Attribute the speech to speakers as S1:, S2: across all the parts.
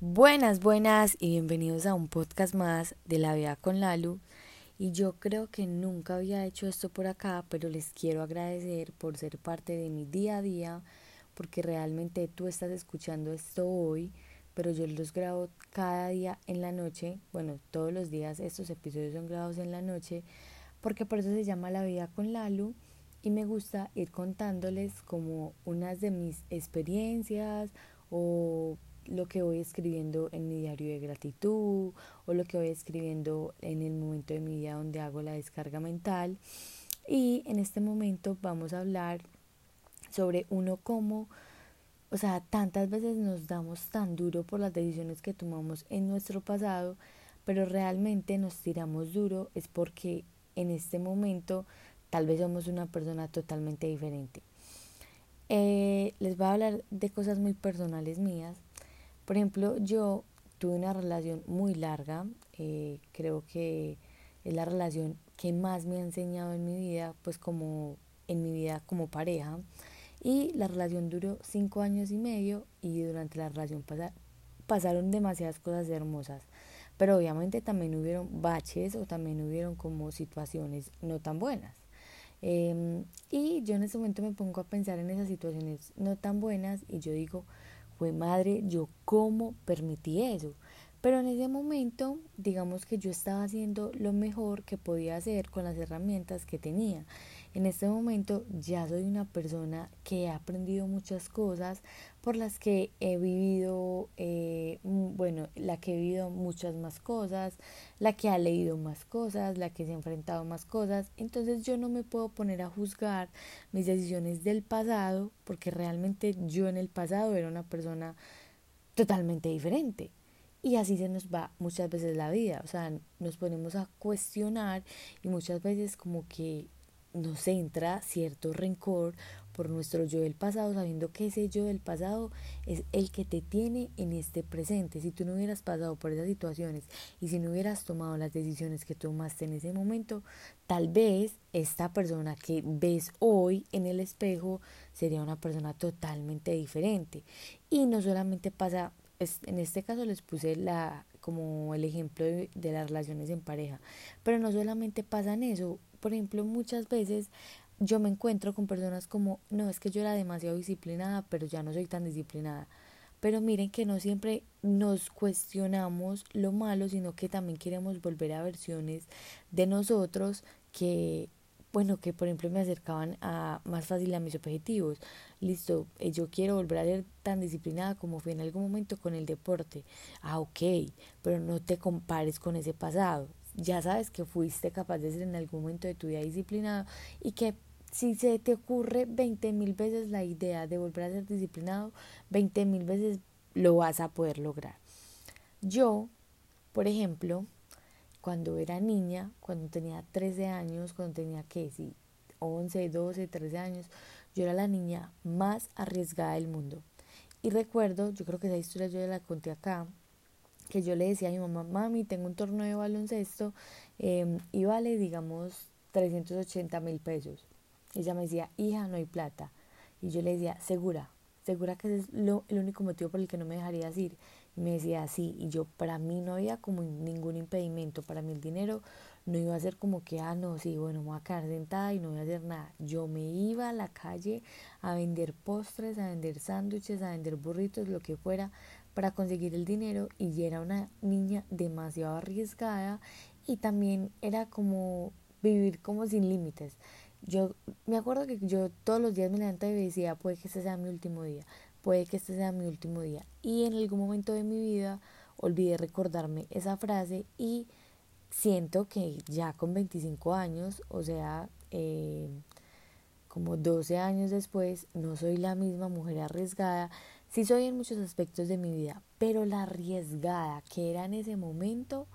S1: Buenas, buenas y bienvenidos a un podcast más de la vida con Lalu. Y yo creo que nunca había hecho esto por acá, pero les quiero agradecer por ser parte de mi día a día, porque realmente tú estás escuchando esto hoy, pero yo los grabo cada día en la noche. Bueno, todos los días estos episodios son grabados en la noche, porque por eso se llama La vida con Lalu. Y me gusta ir contándoles como unas de mis experiencias o lo que voy escribiendo en mi diario de gratitud o lo que voy escribiendo en el momento de mi vida donde hago la descarga mental. Y en este momento vamos a hablar sobre uno como, o sea, tantas veces nos damos tan duro por las decisiones que tomamos en nuestro pasado, pero realmente nos tiramos duro es porque en este momento tal vez somos una persona totalmente diferente. Eh, les voy a hablar de cosas muy personales mías por ejemplo, yo tuve una relación muy larga, eh, creo que es la relación que más me ha enseñado en mi vida, pues como en mi vida como pareja. Y la relación duró cinco años y medio y durante la relación pasaron demasiadas cosas hermosas. Pero obviamente también hubieron baches o también hubieron como situaciones no tan buenas. Em, y yo en ese momento me pongo a pensar en esas situaciones no tan buenas y yo digo, fue madre, yo cómo permití eso. Pero en ese momento, digamos que yo estaba haciendo lo mejor que podía hacer con las herramientas que tenía. En este momento ya soy una persona que ha aprendido muchas cosas por las que he vivido, eh, bueno, la que he vivido muchas más cosas, la que ha leído más cosas, la que se ha enfrentado más cosas. Entonces yo no me puedo poner a juzgar mis decisiones del pasado porque realmente yo en el pasado era una persona totalmente diferente. Y así se nos va muchas veces la vida, o sea, nos ponemos a cuestionar y muchas veces como que nos entra cierto rencor por nuestro yo del pasado, sabiendo que ese yo del pasado es el que te tiene en este presente. Si tú no hubieras pasado por esas situaciones y si no hubieras tomado las decisiones que tomaste en ese momento, tal vez esta persona que ves hoy en el espejo sería una persona totalmente diferente. Y no solamente pasa, en este caso les puse la como el ejemplo de, de las relaciones en pareja, pero no solamente pasa en eso, por ejemplo, muchas veces yo me encuentro con personas como, no, es que yo era demasiado disciplinada, pero ya no soy tan disciplinada. Pero miren que no siempre nos cuestionamos lo malo, sino que también queremos volver a versiones de nosotros que, bueno, que por ejemplo me acercaban a más fácil a mis objetivos. Listo, eh, yo quiero volver a ser tan disciplinada como fui en algún momento con el deporte. Ah, ok, pero no te compares con ese pasado ya sabes que fuiste capaz de ser en algún momento de tu vida disciplinado y que si se te ocurre 20 mil veces la idea de volver a ser disciplinado, 20 mil veces lo vas a poder lograr. Yo, por ejemplo, cuando era niña, cuando tenía 13 años, cuando tenía que, sí, 11, 12, 13 años, yo era la niña más arriesgada del mundo. Y recuerdo, yo creo que esa historia yo la conté acá, que yo le decía a mi mamá, mami, tengo un torneo de baloncesto em, y vale, digamos, 380 mil pesos. Ella me decía, hija, no hay plata. Y yo le decía, segura, segura que ese es lo, el único motivo por el que no me dejarías ir. Me decía, sí, y yo, para mí no había como ningún impedimento, para mí el dinero no iba a ser como que, ah, no, sí, bueno, me voy a quedar sentada y no voy a hacer nada. Yo me iba a la calle a vender postres, a vender sándwiches, a vender burritos, lo que fuera, para conseguir el dinero y era una niña demasiado arriesgada y también era como vivir como sin límites. Yo me acuerdo que yo todos los días me levantaba y decía, puede que este sea mi último día, puede que este sea mi último día. Y en algún momento de mi vida olvidé recordarme esa frase y siento que ya con 25 años, o sea, eh, como 12 años después, no soy la misma mujer arriesgada Sí soy en muchos aspectos de mi vida, pero la arriesgada que era en ese momento,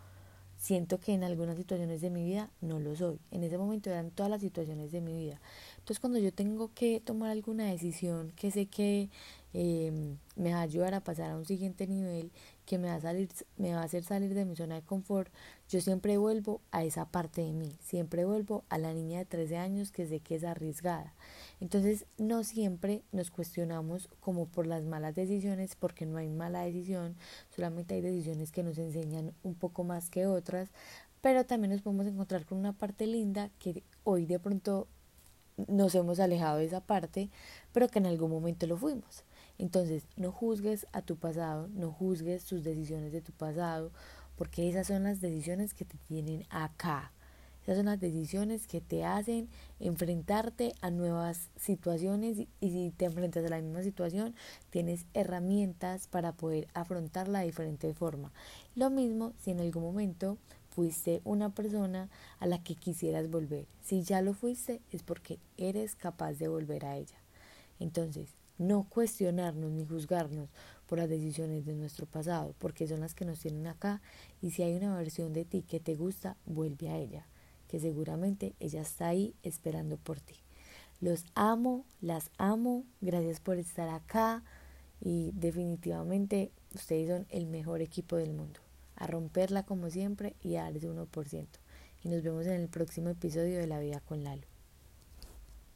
S1: siento que en algunas situaciones de mi vida no lo soy. En ese momento eran todas las situaciones de mi vida. Entonces cuando yo tengo que tomar alguna decisión que sé que em, me va a ayudar a pasar a un siguiente nivel, que me va, a salir, me va a hacer salir de mi zona de confort, yo siempre vuelvo a esa parte de mí, siempre vuelvo a la niña de 13 años que sé que es arriesgada. Entonces no siempre nos cuestionamos como por las malas decisiones, porque no hay mala decisión, solamente hay decisiones que nos enseñan un poco más que otras, pero también nos podemos encontrar con una parte linda que hoy de pronto nos hemos alejado de esa parte, pero que en algún momento lo fuimos. Entonces, no juzgues a tu pasado, no juzgues tus decisiones de tu pasado, porque esas son las decisiones que te tienen acá. Esas son las decisiones que te hacen enfrentarte a nuevas situaciones y, si te enfrentas a la misma situación, tienes herramientas para poder afrontarla de diferente forma. Lo mismo si en algún momento fuiste una persona a la que quisieras volver. Si ya lo fuiste, es porque eres capaz de volver a ella. Entonces, no cuestionarnos ni juzgarnos por las decisiones de nuestro pasado, porque son las que nos tienen acá. Y si hay una versión de ti que te gusta, vuelve a ella, que seguramente ella está ahí esperando por ti. Los amo, las amo, gracias por estar acá y definitivamente ustedes son el mejor equipo del mundo a romperla como siempre y a dar ese 1%. Y nos vemos en el próximo episodio de La Vida con Lalo.